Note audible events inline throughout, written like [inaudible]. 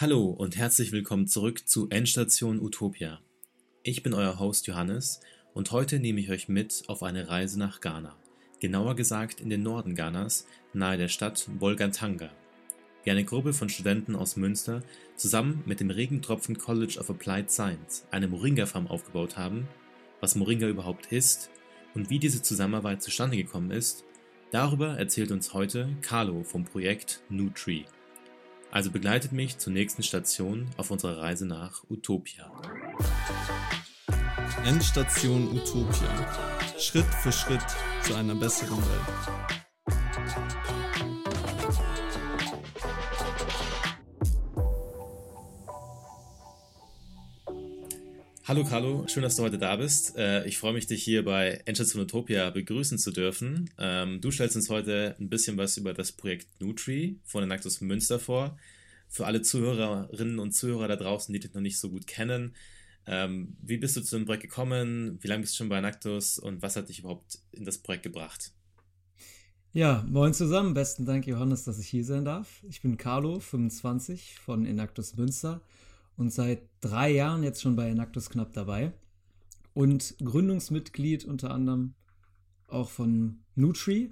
Hallo und herzlich willkommen zurück zu Endstation Utopia. Ich bin euer Host Johannes und heute nehme ich euch mit auf eine Reise nach Ghana. Genauer gesagt in den Norden Ghanas, nahe der Stadt Bolgatanga. Wie eine Gruppe von Studenten aus Münster zusammen mit dem Regentropfen College of Applied Science eine Moringa-Farm aufgebaut haben, was Moringa überhaupt ist und wie diese Zusammenarbeit zustande gekommen ist, darüber erzählt uns heute Carlo vom Projekt Nutri. Also begleitet mich zur nächsten Station auf unserer Reise nach Utopia. Endstation Utopia. Schritt für Schritt zu einer besseren Welt. Hallo Carlo, schön, dass du heute da bist. Äh, ich freue mich, dich hier bei Endstation Utopia begrüßen zu dürfen. Ähm, du stellst uns heute ein bisschen was über das Projekt Nutri von Enactus Münster vor. Für alle Zuhörerinnen und Zuhörer da draußen, die dich noch nicht so gut kennen, ähm, wie bist du zu dem Projekt gekommen? Wie lange bist du schon bei Enactus und was hat dich überhaupt in das Projekt gebracht? Ja, moin zusammen. Besten Dank, Johannes, dass ich hier sein darf. Ich bin Carlo, 25 von Enactus Münster und seit drei Jahren jetzt schon bei Enactus Knapp dabei und Gründungsmitglied unter anderem auch von Nutri.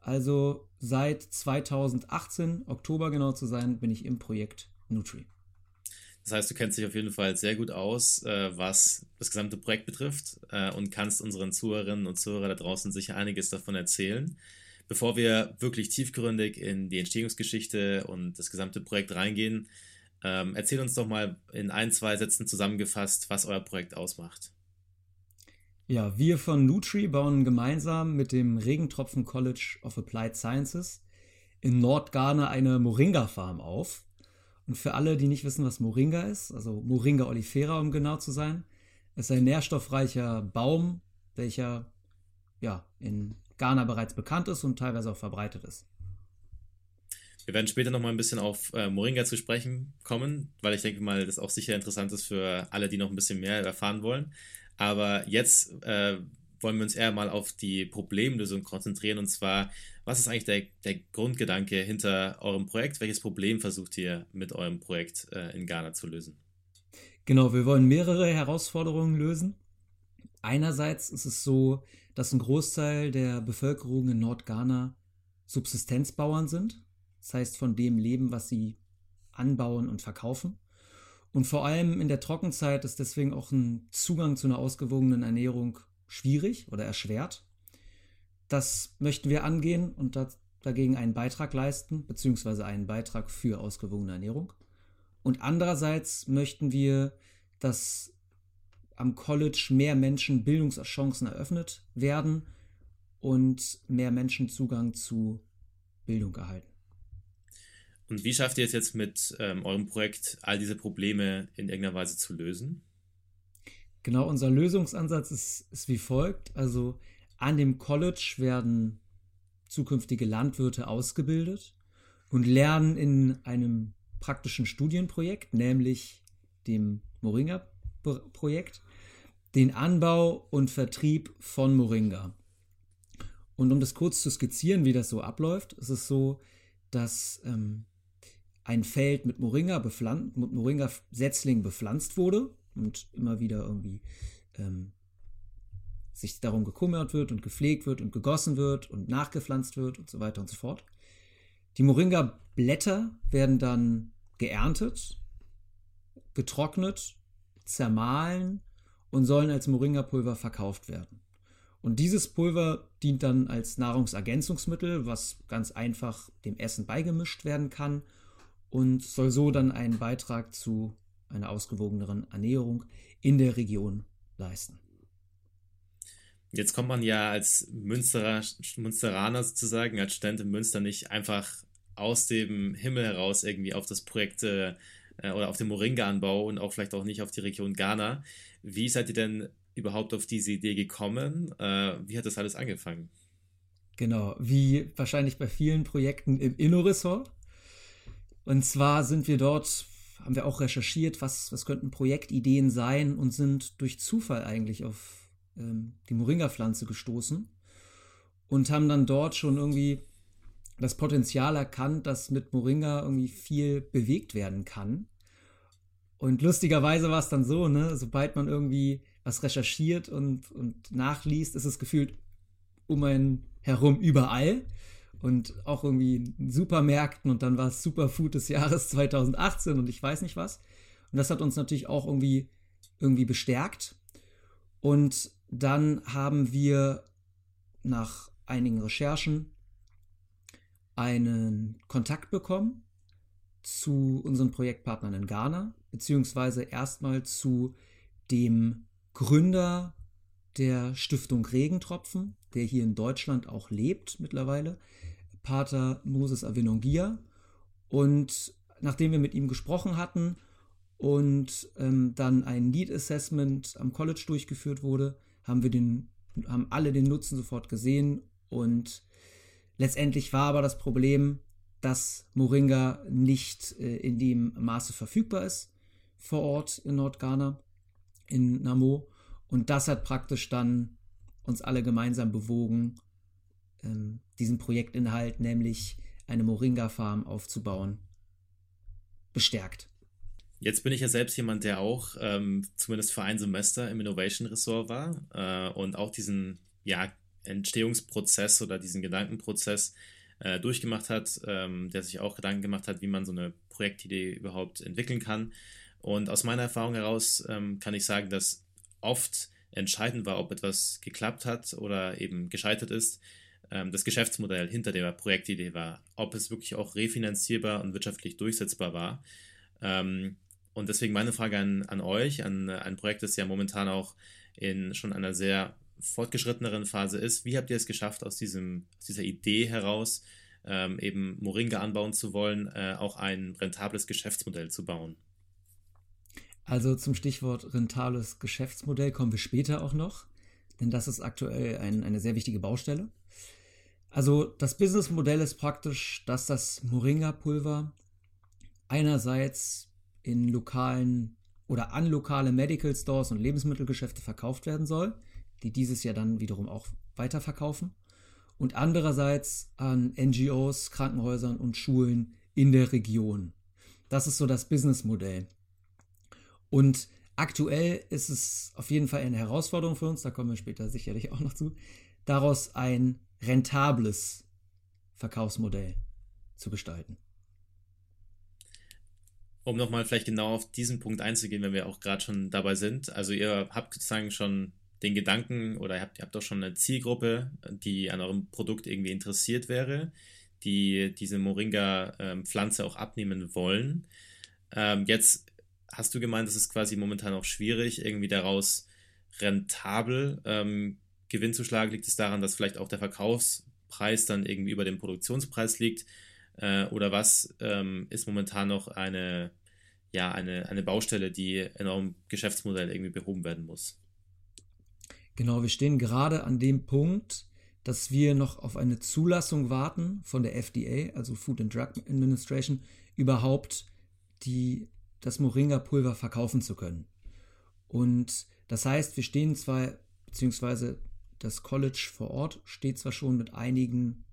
Also seit 2018, Oktober genau zu sein, bin ich im Projekt Nutri. Das heißt, du kennst dich auf jeden Fall sehr gut aus, äh, was das gesamte Projekt betrifft äh, und kannst unseren Zuhörerinnen und Zuhörern da draußen sicher einiges davon erzählen. Bevor wir wirklich tiefgründig in die Entstehungsgeschichte und das gesamte Projekt reingehen, ähm, erzähl uns doch mal in ein, zwei Sätzen zusammengefasst, was euer Projekt ausmacht. Ja, wir von Nutri bauen gemeinsam mit dem Regentropfen College of Applied Sciences in Nordghana eine Moringa-Farm auf. Und für alle, die nicht wissen, was Moringa ist, also Moringa olifera, um genau zu sein, ist ein nährstoffreicher Baum, welcher ja, in Ghana bereits bekannt ist und teilweise auch verbreitet ist. Wir werden später noch mal ein bisschen auf äh, Moringa zu sprechen kommen, weil ich denke mal, das auch sicher interessant ist für alle, die noch ein bisschen mehr erfahren wollen. Aber jetzt äh, wollen wir uns eher mal auf die Problemlösung konzentrieren und zwar, was ist eigentlich der, der Grundgedanke hinter eurem Projekt? Welches Problem versucht ihr mit eurem Projekt äh, in Ghana zu lösen? Genau, wir wollen mehrere Herausforderungen lösen. Einerseits ist es so, dass ein Großteil der Bevölkerung in Nordghana Subsistenzbauern sind. Das heißt, von dem leben, was sie anbauen und verkaufen. Und vor allem in der Trockenzeit ist deswegen auch ein Zugang zu einer ausgewogenen Ernährung schwierig oder erschwert. Das möchten wir angehen und dagegen einen Beitrag leisten, beziehungsweise einen Beitrag für ausgewogene Ernährung. Und andererseits möchten wir, dass am College mehr Menschen Bildungschancen eröffnet werden und mehr Menschen Zugang zu Bildung erhalten. Und wie schafft ihr es jetzt mit ähm, eurem Projekt, all diese Probleme in irgendeiner Weise zu lösen? Genau, unser Lösungsansatz ist, ist wie folgt. Also an dem College werden zukünftige Landwirte ausgebildet und lernen in einem praktischen Studienprojekt, nämlich dem Moringa-Projekt, den Anbau und Vertrieb von Moringa. Und um das kurz zu skizzieren, wie das so abläuft, ist es so, dass ähm, ein Feld mit Moringa, bepflanzt, mit Moringa-Setzlingen bepflanzt wurde und immer wieder irgendwie ähm, sich darum gekümmert wird und gepflegt wird und gegossen wird und nachgepflanzt wird und so weiter und so fort. Die Moringa-Blätter werden dann geerntet, getrocknet, zermahlen und sollen als Moringa-Pulver verkauft werden. Und dieses Pulver dient dann als Nahrungsergänzungsmittel, was ganz einfach dem Essen beigemischt werden kann und soll so dann einen Beitrag zu einer ausgewogeneren Ernährung in der Region leisten. Jetzt kommt man ja als Münsterer, Münsteraner sozusagen, als Student in Münster nicht einfach aus dem Himmel heraus irgendwie auf das Projekt äh, oder auf den Moringa-Anbau und auch vielleicht auch nicht auf die Region Ghana. Wie seid ihr denn überhaupt auf diese Idee gekommen? Äh, wie hat das alles angefangen? Genau, wie wahrscheinlich bei vielen Projekten im Inno-Ressort und zwar sind wir dort, haben wir auch recherchiert, was, was könnten Projektideen sein und sind durch Zufall eigentlich auf ähm, die Moringa-Pflanze gestoßen und haben dann dort schon irgendwie das Potenzial erkannt, dass mit Moringa irgendwie viel bewegt werden kann. Und lustigerweise war es dann so, ne, sobald man irgendwie was recherchiert und, und nachliest, ist es gefühlt um einen herum überall. Und auch irgendwie Supermärkten und dann war es Superfood des Jahres [laughs] 2018 und ich weiß nicht was. Und das hat uns natürlich auch irgendwie, irgendwie bestärkt. Und dann haben wir nach einigen Recherchen einen Kontakt bekommen zu unseren Projektpartnern in Ghana, beziehungsweise erstmal zu dem Gründer der Stiftung Regentropfen, der hier in Deutschland auch lebt mittlerweile, Pater Moses Avenongia. Und nachdem wir mit ihm gesprochen hatten und ähm, dann ein Need Assessment am College durchgeführt wurde, haben wir den, haben alle den Nutzen sofort gesehen und letztendlich war aber das Problem, dass Moringa nicht äh, in dem Maße verfügbar ist vor Ort in Nordghana, in Namo. Und das hat praktisch dann uns alle gemeinsam bewogen, ähm, diesen Projektinhalt, nämlich eine Moringa-Farm aufzubauen, bestärkt. Jetzt bin ich ja selbst jemand, der auch ähm, zumindest für ein Semester im Innovation-Ressort war äh, und auch diesen ja, Entstehungsprozess oder diesen Gedankenprozess äh, durchgemacht hat, ähm, der sich auch Gedanken gemacht hat, wie man so eine Projektidee überhaupt entwickeln kann. Und aus meiner Erfahrung heraus ähm, kann ich sagen, dass oft entscheidend war, ob etwas geklappt hat oder eben gescheitert ist, ähm, das Geschäftsmodell hinter der Projektidee war, ob es wirklich auch refinanzierbar und wirtschaftlich durchsetzbar war. Ähm, und deswegen meine Frage an, an euch, an ein Projekt, das ja momentan auch in schon einer sehr fortgeschritteneren Phase ist. Wie habt ihr es geschafft, aus, diesem, aus dieser Idee heraus ähm, eben Moringa anbauen zu wollen, äh, auch ein rentables Geschäftsmodell zu bauen? Also zum Stichwort rentables Geschäftsmodell kommen wir später auch noch, denn das ist aktuell ein, eine sehr wichtige Baustelle. Also das Businessmodell ist praktisch, dass das Moringa-Pulver einerseits in lokalen oder an lokale Medical Stores und Lebensmittelgeschäfte verkauft werden soll, die dieses Jahr dann wiederum auch weiterverkaufen. Und andererseits an NGOs, Krankenhäusern und Schulen in der Region. Das ist so das Businessmodell. Und aktuell ist es auf jeden Fall eine Herausforderung für uns, da kommen wir später sicherlich auch noch zu, daraus ein rentables Verkaufsmodell zu gestalten um nochmal vielleicht genau auf diesen Punkt einzugehen, wenn wir auch gerade schon dabei sind. Also ihr habt sozusagen schon den Gedanken oder ihr habt, ihr habt doch schon eine Zielgruppe, die an eurem Produkt irgendwie interessiert wäre, die diese Moringa-Pflanze auch abnehmen wollen. Ähm, jetzt hast du gemeint, es ist quasi momentan auch schwierig, irgendwie daraus rentabel ähm, Gewinn zu schlagen. Liegt es daran, dass vielleicht auch der Verkaufspreis dann irgendwie über dem Produktionspreis liegt? Äh, oder was ähm, ist momentan noch eine, ja, eine, eine Baustelle, die eurem Geschäftsmodell irgendwie behoben werden muss? Genau, wir stehen gerade an dem Punkt, dass wir noch auf eine Zulassung warten von der FDA, also Food and Drug Administration, überhaupt die, das Moringa-Pulver verkaufen zu können. Und das heißt, wir stehen zwar, beziehungsweise das College vor Ort steht zwar schon mit einigen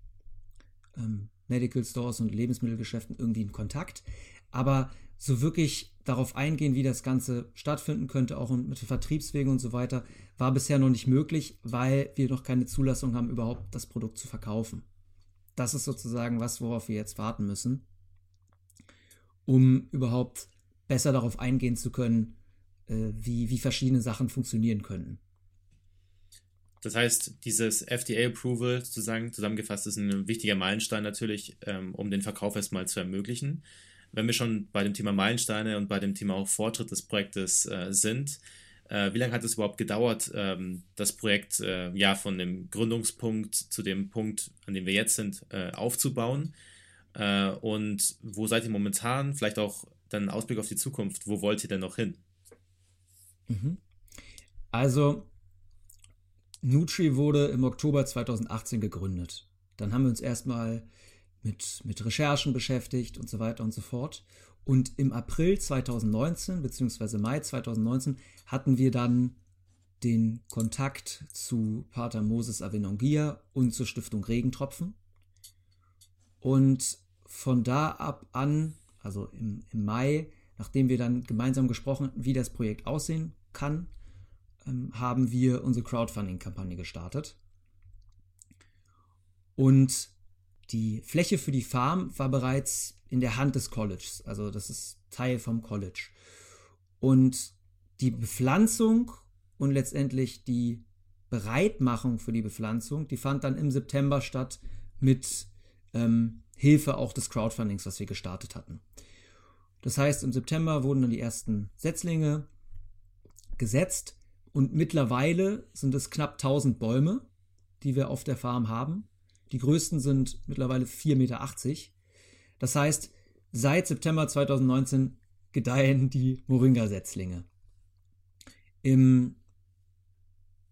ähm, Medical Stores und Lebensmittelgeschäften irgendwie in Kontakt. Aber so wirklich darauf eingehen, wie das Ganze stattfinden könnte, auch mit Vertriebswegen und so weiter, war bisher noch nicht möglich, weil wir noch keine Zulassung haben, überhaupt das Produkt zu verkaufen. Das ist sozusagen was, worauf wir jetzt warten müssen, um überhaupt besser darauf eingehen zu können, äh, wie, wie verschiedene Sachen funktionieren könnten. Das heißt, dieses FDA-Approval sozusagen zusammengefasst ist ein wichtiger Meilenstein natürlich, ähm, um den Verkauf erstmal zu ermöglichen. Wenn wir schon bei dem Thema Meilensteine und bei dem Thema auch Fortschritt des Projektes äh, sind, äh, wie lange hat es überhaupt gedauert, ähm, das Projekt äh, ja von dem Gründungspunkt zu dem Punkt, an dem wir jetzt sind, äh, aufzubauen? Äh, und wo seid ihr momentan? Vielleicht auch dann Ausblick auf die Zukunft. Wo wollt ihr denn noch hin? Mhm. Also Nutri wurde im Oktober 2018 gegründet. Dann haben wir uns erstmal mit, mit Recherchen beschäftigt und so weiter und so fort. Und im April 2019 bzw. Mai 2019 hatten wir dann den Kontakt zu Pater Moses Avenongia und zur Stiftung Regentropfen. Und von da ab an, also im, im Mai, nachdem wir dann gemeinsam gesprochen hatten, wie das Projekt aussehen kann, ähm, haben wir unsere Crowdfunding-Kampagne gestartet. Und die Fläche für die Farm war bereits in der Hand des Colleges, also das ist Teil vom College. Und die Bepflanzung und letztendlich die Bereitmachung für die Bepflanzung, die fand dann im September statt mit ähm, Hilfe auch des Crowdfundings, was wir gestartet hatten. Das heißt, im September wurden dann die ersten Setzlinge gesetzt und mittlerweile sind es knapp 1000 Bäume, die wir auf der Farm haben. Die größten sind mittlerweile 4,80 Meter. Das heißt, seit September 2019 gedeihen die Moringa-Setzlinge. Im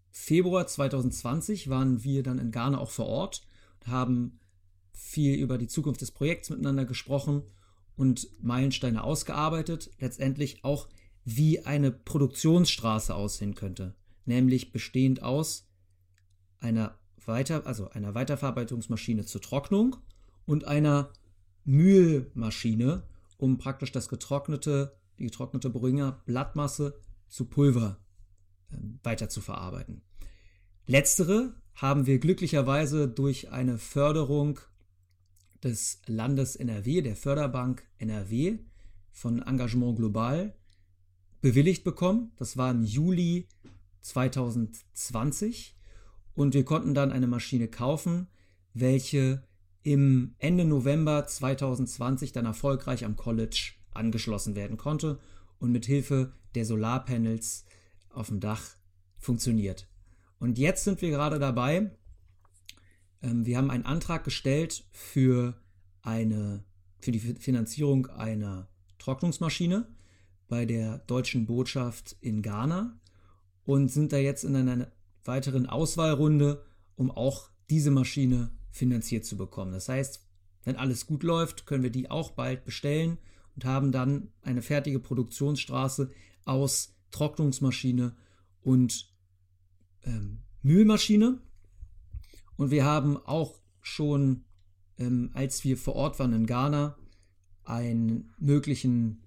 Februar 2020 waren wir dann in Ghana auch vor Ort und haben viel über die Zukunft des Projekts miteinander gesprochen und Meilensteine ausgearbeitet. Letztendlich auch, wie eine Produktionsstraße aussehen könnte. Nämlich bestehend aus einer weiter, also einer Weiterverarbeitungsmaschine zur Trocknung und einer Mühlmaschine, um praktisch das getrocknete, die getrocknete Boringer Blattmasse zu Pulver äh, weiter. Letztere haben wir glücklicherweise durch eine Förderung des Landes NRW, der Förderbank NRW von Engagement Global bewilligt bekommen. Das war im Juli 2020 und wir konnten dann eine Maschine kaufen, welche im Ende November 2020 dann erfolgreich am College angeschlossen werden konnte und mit Hilfe der Solarpanels auf dem Dach funktioniert. Und jetzt sind wir gerade dabei. Ähm, wir haben einen Antrag gestellt für eine für die Finanzierung einer Trocknungsmaschine bei der deutschen Botschaft in Ghana und sind da jetzt in einer weiteren Auswahlrunde, um auch diese Maschine finanziert zu bekommen. Das heißt, wenn alles gut läuft, können wir die auch bald bestellen und haben dann eine fertige Produktionsstraße aus Trocknungsmaschine und ähm, Mühlmaschine. Und wir haben auch schon, ähm, als wir vor Ort waren in Ghana, einen möglichen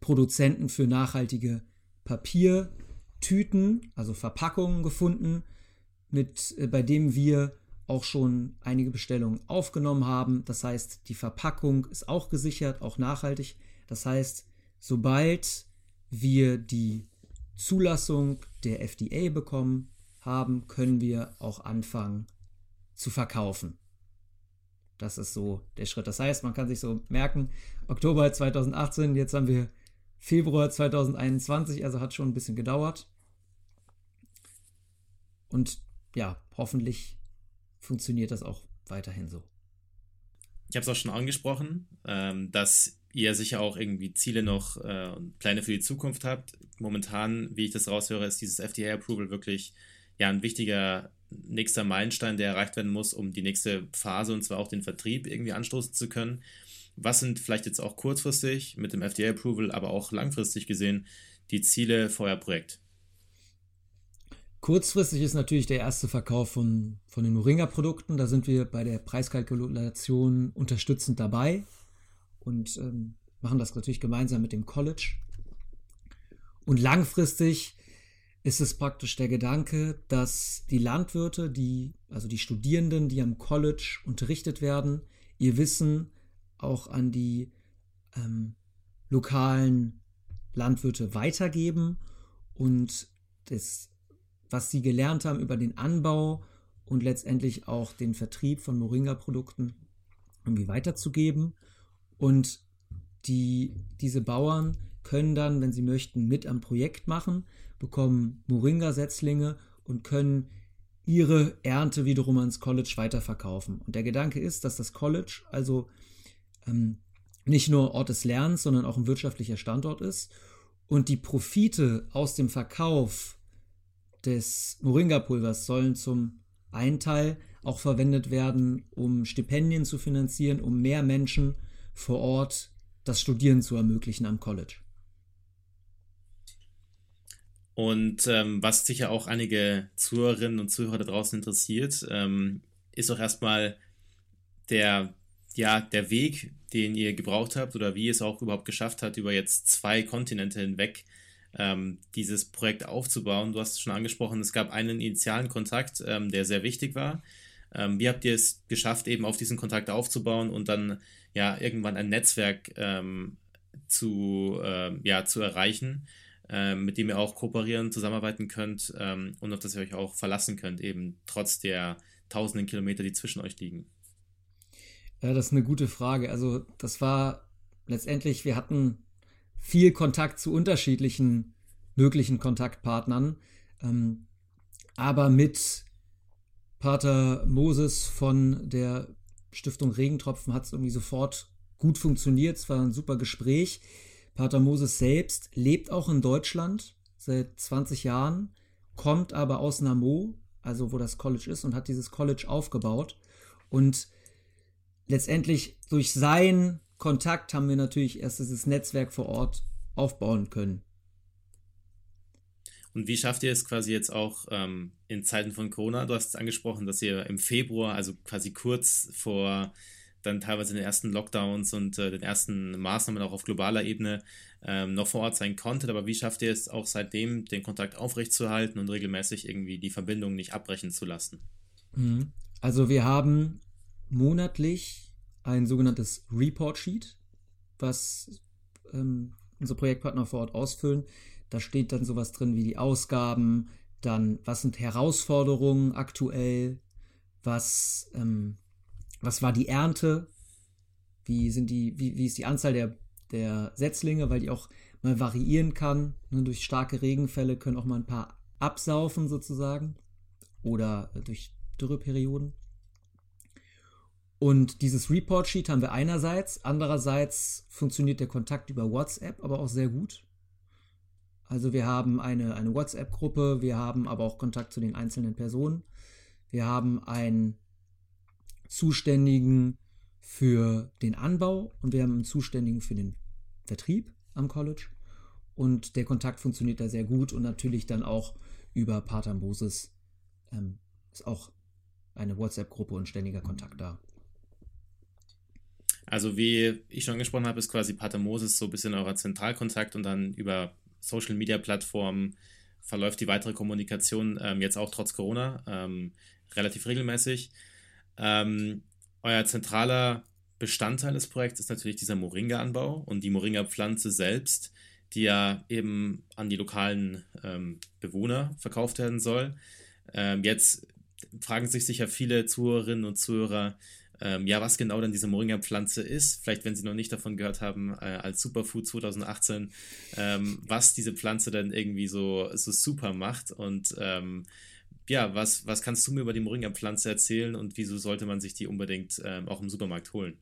Produzenten für nachhaltige Papiertüten, also Verpackungen gefunden, mit, äh, bei dem wir auch schon einige Bestellungen aufgenommen haben. Das heißt, die Verpackung ist auch gesichert, auch nachhaltig. Das heißt, sobald wir die Zulassung der FDA bekommen haben, können wir auch anfangen zu verkaufen. Das ist so der Schritt. Das heißt, man kann sich so merken, Oktober 2018, jetzt haben wir Februar 2021, also hat schon ein bisschen gedauert. Und ja, hoffentlich funktioniert das auch weiterhin so. Ich habe es auch schon angesprochen, ähm, dass ihr sicher auch irgendwie Ziele noch äh, Pläne für die Zukunft habt. Momentan, wie ich das raushöre, ist dieses FDA-Approval wirklich ja ein wichtiger nächster Meilenstein, der erreicht werden muss, um die nächste Phase und zwar auch den Vertrieb irgendwie anstoßen zu können. Was sind vielleicht jetzt auch kurzfristig mit dem FDA-Approval, aber auch langfristig gesehen die Ziele für euer Projekt? Kurzfristig ist natürlich der erste Verkauf von, von den Moringa-Produkten. Da sind wir bei der Preiskalkulation unterstützend dabei und ähm, machen das natürlich gemeinsam mit dem College. Und langfristig ist es praktisch der Gedanke, dass die Landwirte, die, also die Studierenden, die am College unterrichtet werden, ihr Wissen auch an die ähm, lokalen Landwirte weitergeben und das was sie gelernt haben über den Anbau und letztendlich auch den Vertrieb von Moringa-Produkten irgendwie weiterzugeben. Und die, diese Bauern können dann, wenn sie möchten, mit am Projekt machen, bekommen Moringa-Setzlinge und können ihre Ernte wiederum ans College weiterverkaufen. Und der Gedanke ist, dass das College also ähm, nicht nur Ort des Lernens, sondern auch ein wirtschaftlicher Standort ist und die Profite aus dem Verkauf des Moringa-Pulvers sollen zum einen Teil auch verwendet werden, um Stipendien zu finanzieren, um mehr Menschen vor Ort das Studieren zu ermöglichen am College. Und ähm, was sicher auch einige Zuhörerinnen und Zuhörer da draußen interessiert, ähm, ist auch erstmal der, ja, der Weg, den ihr gebraucht habt oder wie ihr es auch überhaupt geschafft habt, über jetzt zwei Kontinente hinweg ähm, dieses Projekt aufzubauen. Du hast es schon angesprochen, es gab einen initialen Kontakt, ähm, der sehr wichtig war. Ähm, wie habt ihr es geschafft, eben auf diesen Kontakt aufzubauen und dann ja irgendwann ein Netzwerk ähm, zu, äh, ja, zu erreichen, mit dem ihr auch kooperieren, zusammenarbeiten könnt ähm, und auf das ihr euch auch verlassen könnt, eben trotz der tausenden Kilometer, die zwischen euch liegen? Ja, das ist eine gute Frage. Also das war letztendlich, wir hatten viel Kontakt zu unterschiedlichen möglichen Kontaktpartnern, ähm, aber mit Pater Moses von der Stiftung Regentropfen hat es irgendwie sofort gut funktioniert. Es war ein super Gespräch. Pater Moses selbst lebt auch in Deutschland seit 20 Jahren, kommt aber aus Namur, also wo das College ist, und hat dieses College aufgebaut. Und letztendlich durch seinen Kontakt haben wir natürlich erst dieses Netzwerk vor Ort aufbauen können. Und wie schafft ihr es quasi jetzt auch ähm, in Zeiten von Corona? Du hast es angesprochen, dass ihr im Februar, also quasi kurz vor dann teilweise den ersten Lockdowns und äh, den ersten Maßnahmen auch auf globaler Ebene ähm, noch vor Ort sein konntet. Aber wie schafft ihr es auch seitdem, den Kontakt aufrechtzuerhalten und regelmäßig irgendwie die Verbindung nicht abbrechen zu lassen? Mhm. Also wir haben monatlich ein sogenanntes Report Sheet, was ähm, unsere Projektpartner vor Ort ausfüllen. Da steht dann sowas drin wie die Ausgaben, dann was sind Herausforderungen aktuell, was, ähm, was war die Ernte, wie, sind die, wie, wie ist die Anzahl der, der Setzlinge, weil die auch mal variieren kann. Ne, durch starke Regenfälle können auch mal ein paar absaufen sozusagen oder äh, durch Dürreperioden. Und dieses Report Sheet haben wir einerseits, andererseits funktioniert der Kontakt über WhatsApp aber auch sehr gut. Also wir haben eine, eine WhatsApp-Gruppe, wir haben aber auch Kontakt zu den einzelnen Personen. Wir haben einen Zuständigen für den Anbau und wir haben einen Zuständigen für den Vertrieb am College. Und der Kontakt funktioniert da sehr gut und natürlich dann auch über Pater Moses ähm, ist auch eine WhatsApp-Gruppe und ständiger Kontakt da. Also wie ich schon angesprochen habe, ist quasi Pater Moses so ein bisschen euer Zentralkontakt und dann über Social-Media-Plattformen verläuft die weitere Kommunikation ähm, jetzt auch trotz Corona ähm, relativ regelmäßig. Ähm, euer zentraler Bestandteil des Projekts ist natürlich dieser Moringa-Anbau und die Moringa-Pflanze selbst, die ja eben an die lokalen ähm, Bewohner verkauft werden soll. Ähm, jetzt fragen sich sicher viele Zuhörerinnen und Zuhörer, ähm, ja, was genau dann diese Moringa-Pflanze ist, vielleicht wenn Sie noch nicht davon gehört haben, äh, als Superfood 2018, ähm, was diese Pflanze dann irgendwie so, so super macht und ähm, ja, was, was kannst du mir über die Moringa-Pflanze erzählen und wieso sollte man sich die unbedingt ähm, auch im Supermarkt holen?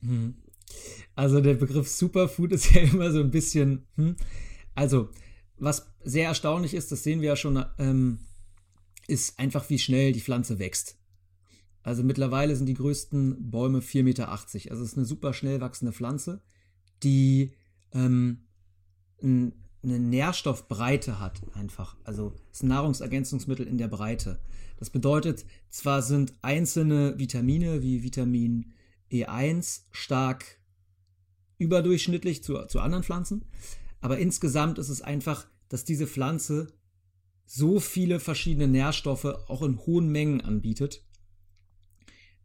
Hm. Also der Begriff Superfood ist [laughs] ja immer so ein bisschen, hm. also was sehr erstaunlich ist, das sehen wir ja schon, ähm, ist einfach, wie schnell die Pflanze wächst. Also mittlerweile sind die größten Bäume 4,80 Meter. Also es ist eine super schnell wachsende Pflanze, die ähm, eine Nährstoffbreite hat einfach. Also ein Nahrungsergänzungsmittel in der Breite. Das bedeutet, zwar sind einzelne Vitamine wie Vitamin E1 stark überdurchschnittlich zu, zu anderen Pflanzen, aber insgesamt ist es einfach, dass diese Pflanze so viele verschiedene Nährstoffe auch in hohen Mengen anbietet,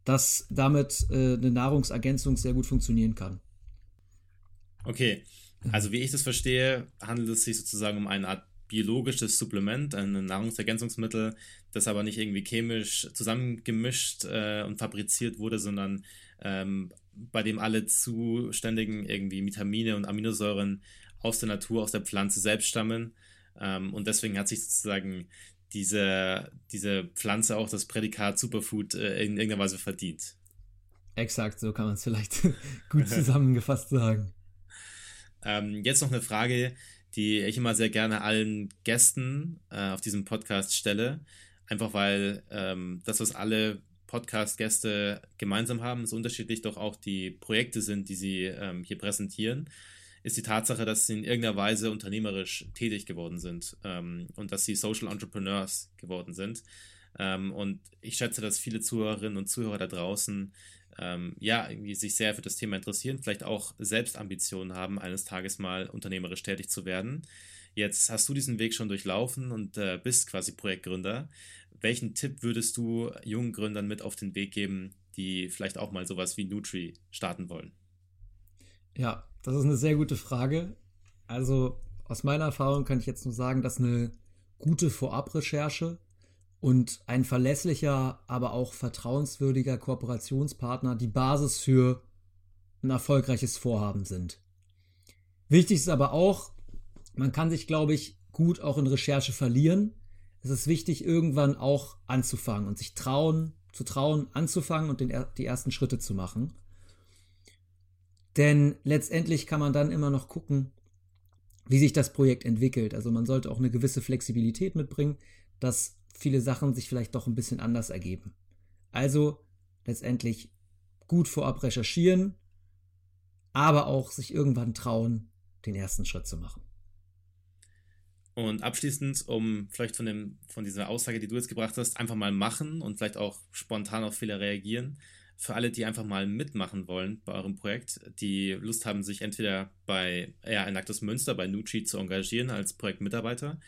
dass damit äh, eine Nahrungsergänzung sehr gut funktionieren kann. Okay, also wie ich das verstehe, handelt es sich sozusagen um eine Art biologisches Supplement, ein Nahrungsergänzungsmittel, das aber nicht irgendwie chemisch zusammengemischt äh, und fabriziert wurde, sondern ähm, bei dem alle zuständigen irgendwie Vitamine und Aminosäuren aus der Natur, aus der Pflanze selbst stammen. Ähm, und deswegen hat sich sozusagen diese, diese Pflanze auch das Prädikat Superfood äh, in irgendeiner Weise verdient. Exakt, so kann man es vielleicht [laughs] gut [laughs] zusammengefasst sagen. Ähm, jetzt noch eine Frage, die ich immer sehr gerne allen Gästen äh, auf diesem Podcast stelle. Einfach weil ähm, das, was alle Podcast-Gäste gemeinsam haben, so unterschiedlich doch auch die Projekte sind, die sie ähm, hier präsentieren ist die Tatsache, dass sie in irgendeiner Weise unternehmerisch tätig geworden sind ähm, und dass sie Social Entrepreneurs geworden sind. Ähm, und ich schätze, dass viele Zuhörerinnen und Zuhörer da draußen ähm, ja, irgendwie sich sehr für das Thema interessieren, vielleicht auch selbst Ambitionen haben, eines Tages mal unternehmerisch tätig zu werden. Jetzt hast du diesen Weg schon durchlaufen und äh, bist quasi Projektgründer. Welchen Tipp würdest du jungen Gründern mit auf den Weg geben, die vielleicht auch mal sowas wie Nutri starten wollen? Ja, das ist eine sehr gute Frage. Also aus meiner Erfahrung kann ich jetzt nur sagen, dass eine gute Vorabrecherche und ein verlässlicher, aber auch vertrauenswürdiger Kooperationspartner die Basis für ein erfolgreiches Vorhaben sind. Wichtig ist aber auch, man kann sich, glaube ich, gut auch in Recherche verlieren. Es ist wichtig, irgendwann auch anzufangen und sich trauen, zu trauen, anzufangen und den, die ersten Schritte zu machen. Denn letztendlich kann man dann immer noch gucken, wie sich das Projekt entwickelt. Also man sollte auch eine gewisse Flexibilität mitbringen, dass viele Sachen sich vielleicht doch ein bisschen anders ergeben. Also letztendlich gut vorab recherchieren, aber auch sich irgendwann trauen, den ersten Schritt zu machen. Und abschließend, um vielleicht von, dem, von dieser Aussage, die du jetzt gebracht hast, einfach mal machen und vielleicht auch spontan auf Fehler reagieren. Für alle, die einfach mal mitmachen wollen bei eurem Projekt, die Lust haben, sich entweder bei ja, Enactus Münster, bei Nucci zu engagieren als Projektmitarbeiter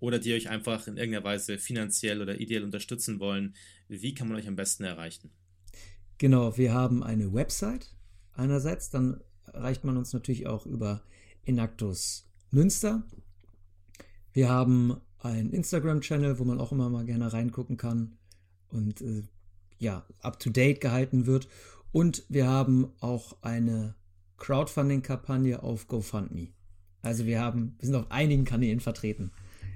oder die euch einfach in irgendeiner Weise finanziell oder ideell unterstützen wollen, wie kann man euch am besten erreichen? Genau, wir haben eine Website einerseits, dann erreicht man uns natürlich auch über Enactus Münster. Wir haben einen Instagram-Channel, wo man auch immer mal gerne reingucken kann und äh, ja, up-to-date gehalten wird. Und wir haben auch eine Crowdfunding-Kampagne auf GoFundMe. Also wir haben, wir sind auf einigen Kanälen vertreten.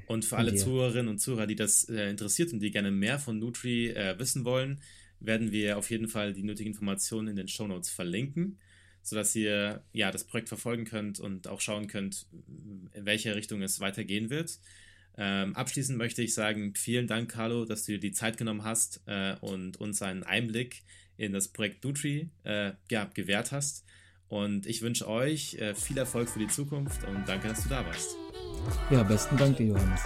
Und für alle Zuhörerinnen und Zuhörer, die das äh, interessiert und die gerne mehr von Nutri äh, wissen wollen, werden wir auf jeden Fall die nötigen Informationen in den Show Notes verlinken sodass ihr ja das Projekt verfolgen könnt und auch schauen könnt, in welche Richtung es weitergehen wird. Ähm, abschließend möchte ich sagen, vielen Dank, Carlo, dass du dir die Zeit genommen hast äh, und uns einen Einblick in das Projekt Nutri äh, ja, gewährt hast. Und ich wünsche euch äh, viel Erfolg für die Zukunft und danke, dass du da warst. Ja, besten Dank dir, Johannes.